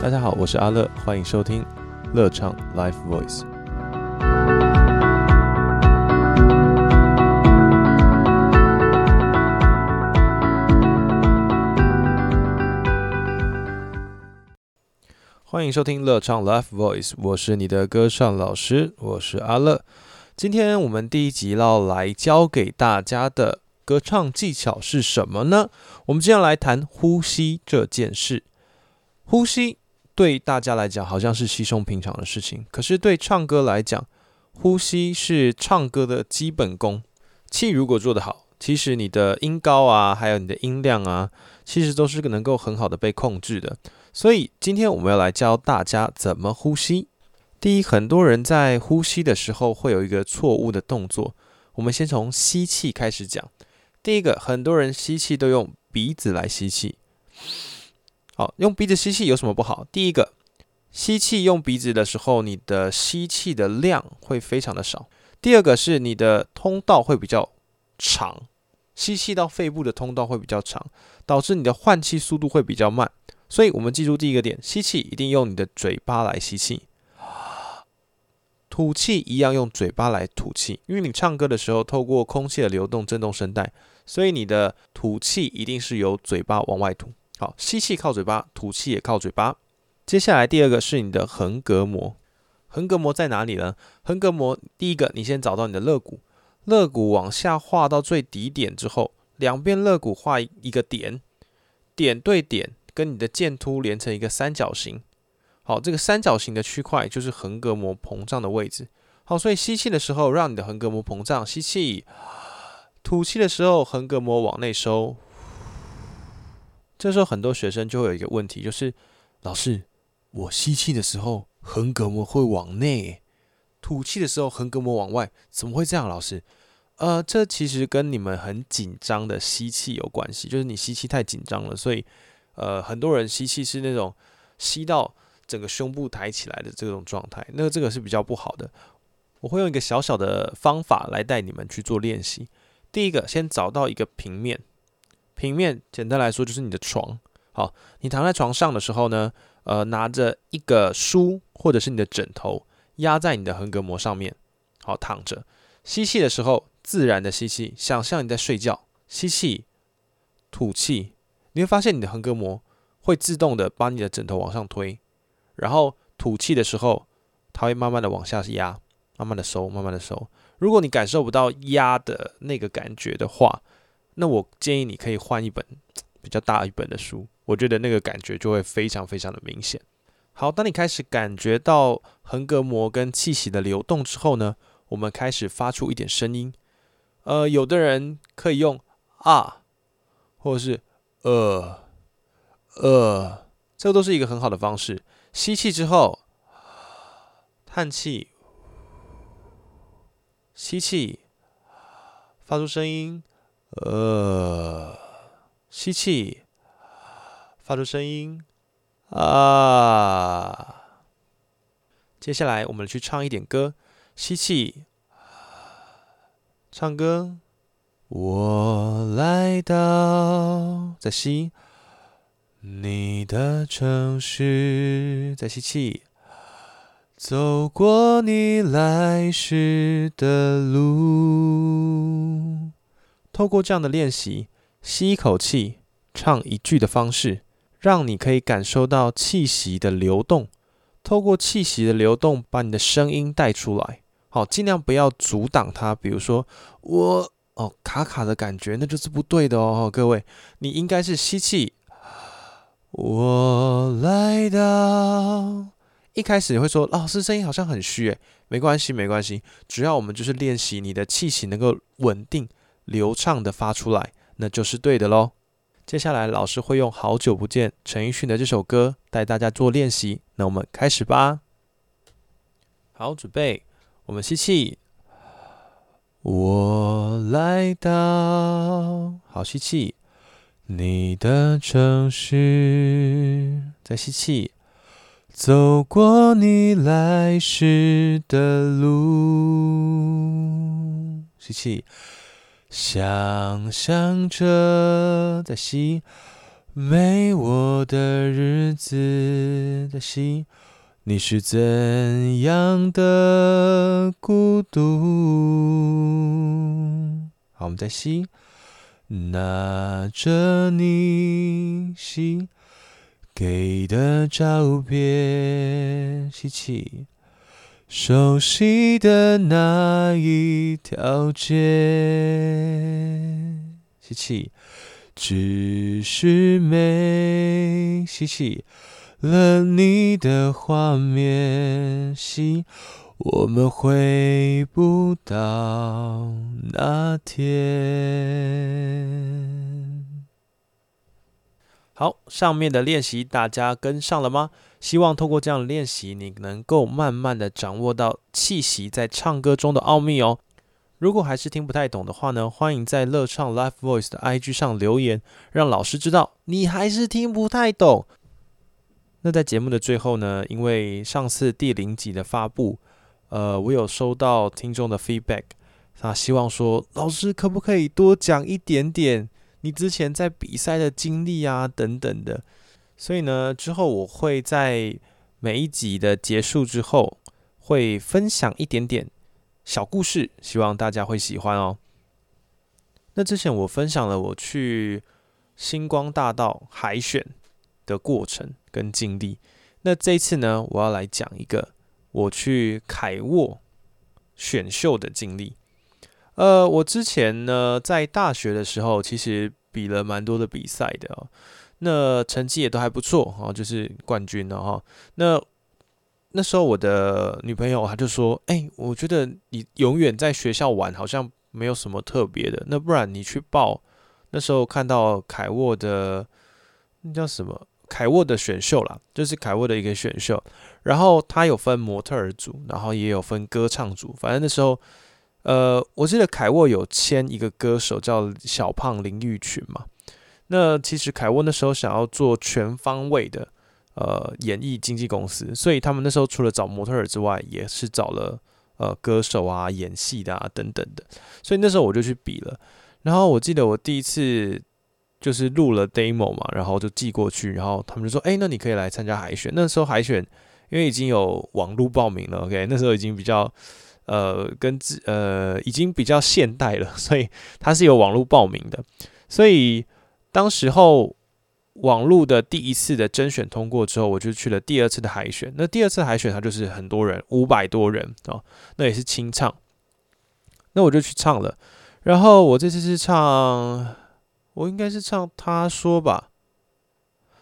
大家好，我是阿乐，欢迎收听乐唱 Life Voice。欢迎收听乐唱 Life Voice，我是你的歌唱老师，我是阿乐。今天我们第一集要来教给大家的歌唱技巧是什么呢？我们今天来谈呼吸这件事。呼吸对大家来讲好像是稀松平常的事情，可是对唱歌来讲，呼吸是唱歌的基本功。气如果做得好，其实你的音高啊，还有你的音量啊，其实都是能够很好的被控制的。所以今天我们要来教大家怎么呼吸。第一，很多人在呼吸的时候会有一个错误的动作。我们先从吸气开始讲。第一个，很多人吸气都用鼻子来吸气。好，用鼻子吸气有什么不好？第一个，吸气用鼻子的时候，你的吸气的量会非常的少。第二个是你的通道会比较长，吸气到肺部的通道会比较长，导致你的换气速度会比较慢。所以我们记住第一个点，吸气一定用你的嘴巴来吸气。吐气一样用嘴巴来吐气，因为你唱歌的时候透过空气的流动震动声带，所以你的吐气一定是由嘴巴往外吐。好，吸气靠嘴巴，吐气也靠嘴巴。接下来第二个是你的横膈膜，横膈膜在哪里呢？横膈膜第一个，你先找到你的肋骨，肋骨往下画到最底点之后，两边肋骨画一个点，点对点跟你的剑突连成一个三角形。好，这个三角形的区块就是横膈膜膨胀的位置。好，所以吸气的时候让你的横膈膜膨胀，吸气；吐气的时候横膈膜往内收。这时候很多学生就会有一个问题，就是老师，我吸气的时候横膈膜会往内，吐气的时候横膈膜往外，怎么会这样？老师，呃，这其实跟你们很紧张的吸气有关系，就是你吸气太紧张了，所以呃，很多人吸气是那种吸到。整个胸部抬起来的这种状态，那这个是比较不好的。我会用一个小小的方法来带你们去做练习。第一个，先找到一个平面，平面简单来说就是你的床。好，你躺在床上的时候呢，呃，拿着一个书或者是你的枕头压在你的横膈膜上面，好躺着。吸气的时候，自然的吸气，想象你在睡觉。吸气，吐气，你会发现你的横膈膜会自动的把你的枕头往上推。然后吐气的时候，它会慢慢的往下压，慢慢的收，慢慢的收。如果你感受不到压的那个感觉的话，那我建议你可以换一本 比较大一本的书，我觉得那个感觉就会非常非常的明显。好，当你开始感觉到横膈膜跟气息的流动之后呢，我们开始发出一点声音。呃，有的人可以用啊，或者是呃呃，这都是一个很好的方式。吸气之后，叹气，吸气，发出声音，呃，吸气，发出声音，啊。接下来我们去唱一点歌，吸气，唱歌，我来到，再吸。你的城市，再吸气，走过你来时的路。透过这样的练习，吸一口气，唱一句的方式，让你可以感受到气息的流动。透过气息的流动，把你的声音带出来。好，尽量不要阻挡它。比如说，我哦卡卡的感觉，那就是不对的哦。各位，你应该是吸气。我来到，一开始你会说老师声音好像很虚诶，没关系没关系，只要我们就是练习你的气息能够稳定流畅的发出来，那就是对的喽。接下来老师会用好久不见陈奕迅的这首歌带大家做练习，那我们开始吧。好，准备，我们吸气，我来到，好吸气。你的城市，再吸气，走过你来时的路，吸气，想象着，在吸，没我的日子的心，你是怎样的孤独？好，我们再吸，拿着你吸给的照片，吸气。熟悉的那一条街，吸气，只是没吸气了你的画面，吸，我们回不到那天。好，上面的练习大家跟上了吗？希望透过这样的练习，你能够慢慢的掌握到气息在唱歌中的奥秘哦。如果还是听不太懂的话呢，欢迎在乐唱 Live Voice 的 IG 上留言，让老师知道你还是听不太懂。那在节目的最后呢，因为上次第零集的发布，呃，我有收到听众的 feedback，他希望说老师可不可以多讲一点点你之前在比赛的经历啊等等的。所以呢，之后我会在每一集的结束之后，会分享一点点小故事，希望大家会喜欢哦。那之前我分享了我去星光大道海选的过程跟经历，那这一次呢，我要来讲一个我去凯沃选秀的经历。呃，我之前呢在大学的时候，其实比了蛮多的比赛的哦。那成绩也都还不错哦，就是冠军了哈。那那时候我的女朋友她就说：“哎，我觉得你永远在学校玩，好像没有什么特别的。那不然你去报那时候看到凯沃的那叫什么凯沃的选秀啦，就是凯沃的一个选秀。然后他有分模特儿组，然后也有分歌唱组。反正那时候，呃，我记得凯沃有签一个歌手叫小胖林育群嘛。”那其实凯沃那时候想要做全方位的呃演艺经纪公司，所以他们那时候除了找模特儿之外，也是找了呃歌手啊、演戏的啊等等的。所以那时候我就去比了。然后我记得我第一次就是录了 demo 嘛，然后就寄过去，然后他们就说：“哎，那你可以来参加海选。”那时候海选因为已经有网络报名了，OK，那时候已经比较呃跟自呃已经比较现代了，所以它是有网络报名的，所以。当时候网络的第一次的甄选通过之后，我就去了第二次的海选。那第二次海选，它就是很多人，五百多人哦，那也是清唱。那我就去唱了。然后我这次是唱，我应该是唱他说吧。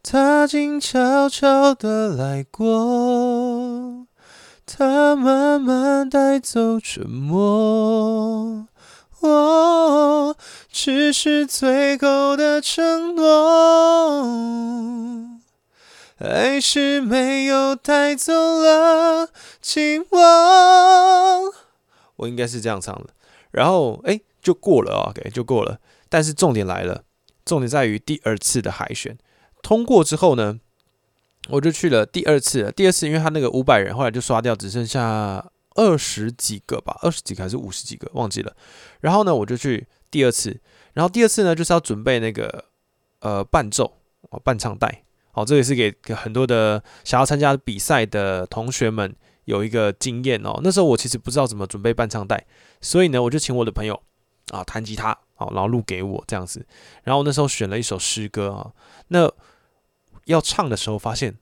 他静悄悄的来过，他慢慢带走沉默。我只是最后的承诺，还是没有带走了寂寞。我应该是这样唱的，然后哎，就过了啊，OK，就过了。但是重点来了，重点在于第二次的海选通过之后呢，我就去了第二次。第二次因为他那个五百人后来就刷掉，只剩下。二十几个吧，二十几个还是五十几个，忘记了。然后呢，我就去第二次，然后第二次呢，就是要准备那个呃伴奏哦，伴唱带。好，这也是给给很多的想要参加比赛的同学们有一个经验哦。那时候我其实不知道怎么准备伴唱带，所以呢，我就请我的朋友啊弹吉他，好，然后录给我这样子。然后那时候选了一首诗歌啊，那要唱的时候发现，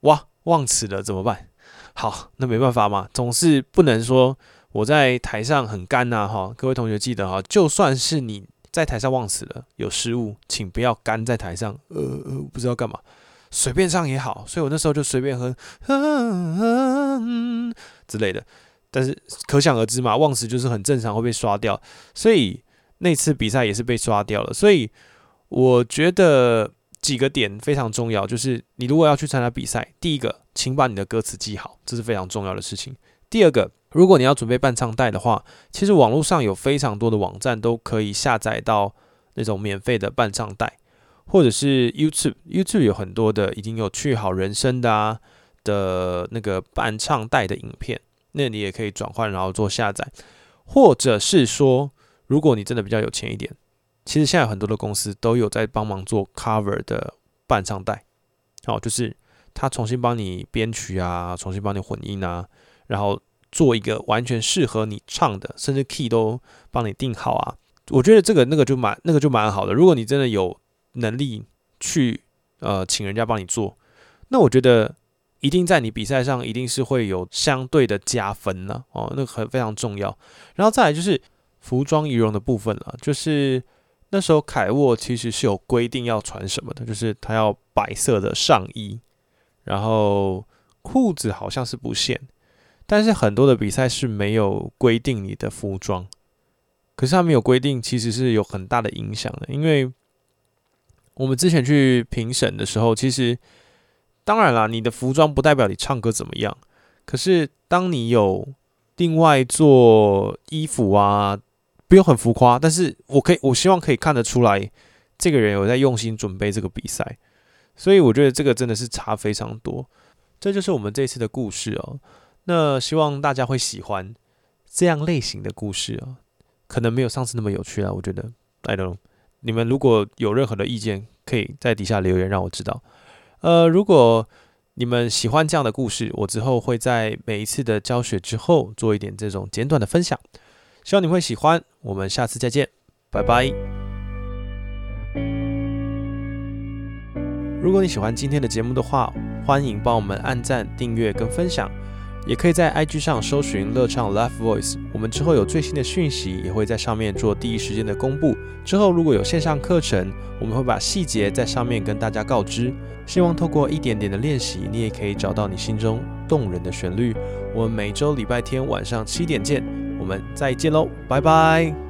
哇，忘词了，怎么办？好，那没办法嘛，总是不能说我在台上很干呐，哈，各位同学记得哈，就算是你在台上忘词了，有失误，请不要干在台上，呃呃，不知道干嘛，随便唱也好，所以我那时候就随便哼，之类的，但是可想而知嘛，忘词就是很正常会被刷掉，所以那次比赛也是被刷掉了，所以我觉得。几个点非常重要，就是你如果要去参加比赛，第一个，请把你的歌词记好，这是非常重要的事情。第二个，如果你要准备伴唱带的话，其实网络上有非常多的网站都可以下载到那种免费的伴唱带，或者是 YouTube，YouTube 有很多的已经有去好人生的啊的那个伴唱带的影片，那你也可以转换然后做下载，或者是说，如果你真的比较有钱一点。其实现在很多的公司都有在帮忙做 cover 的伴唱带，好，就是他重新帮你编曲啊，重新帮你混音啊，然后做一个完全适合你唱的，甚至 key 都帮你定好啊。我觉得这个那个就蛮那个就蛮好的。如果你真的有能力去呃请人家帮你做，那我觉得一定在你比赛上一定是会有相对的加分呢。哦，那个很非常重要。然后再来就是服装仪容的部分了，就是那时候凯沃其实是有规定要穿什么的，就是他要白色的上衣，然后裤子好像是不限，但是很多的比赛是没有规定你的服装。可是他没有规定，其实是有很大的影响的。因为我们之前去评审的时候，其实当然啦，你的服装不代表你唱歌怎么样。可是当你有另外做衣服啊，不用很浮夸，但是我可以，我希望可以看得出来，这个人有在用心准备这个比赛。所以我觉得这个真的是差非常多。这就是我们这次的故事哦。那希望大家会喜欢这样类型的故事哦。可能没有上次那么有趣了，我觉得。I don't know，你们如果有任何的意见，可以在底下留言让我知道。呃，如果你们喜欢这样的故事，我之后会在每一次的教学之后做一点这种简短的分享，希望你会喜欢。我们下次再见，拜拜。如果你喜欢今天的节目的话，欢迎帮我们按赞、订阅跟分享。也可以在 IG 上搜寻乐唱 Live Voice，我们之后有最新的讯息也会在上面做第一时间的公布。之后如果有线上课程，我们会把细节在上面跟大家告知。希望透过一点点的练习，你也可以找到你心中动人的旋律。我们每周礼拜天晚上七点见，我们再见喽，拜拜。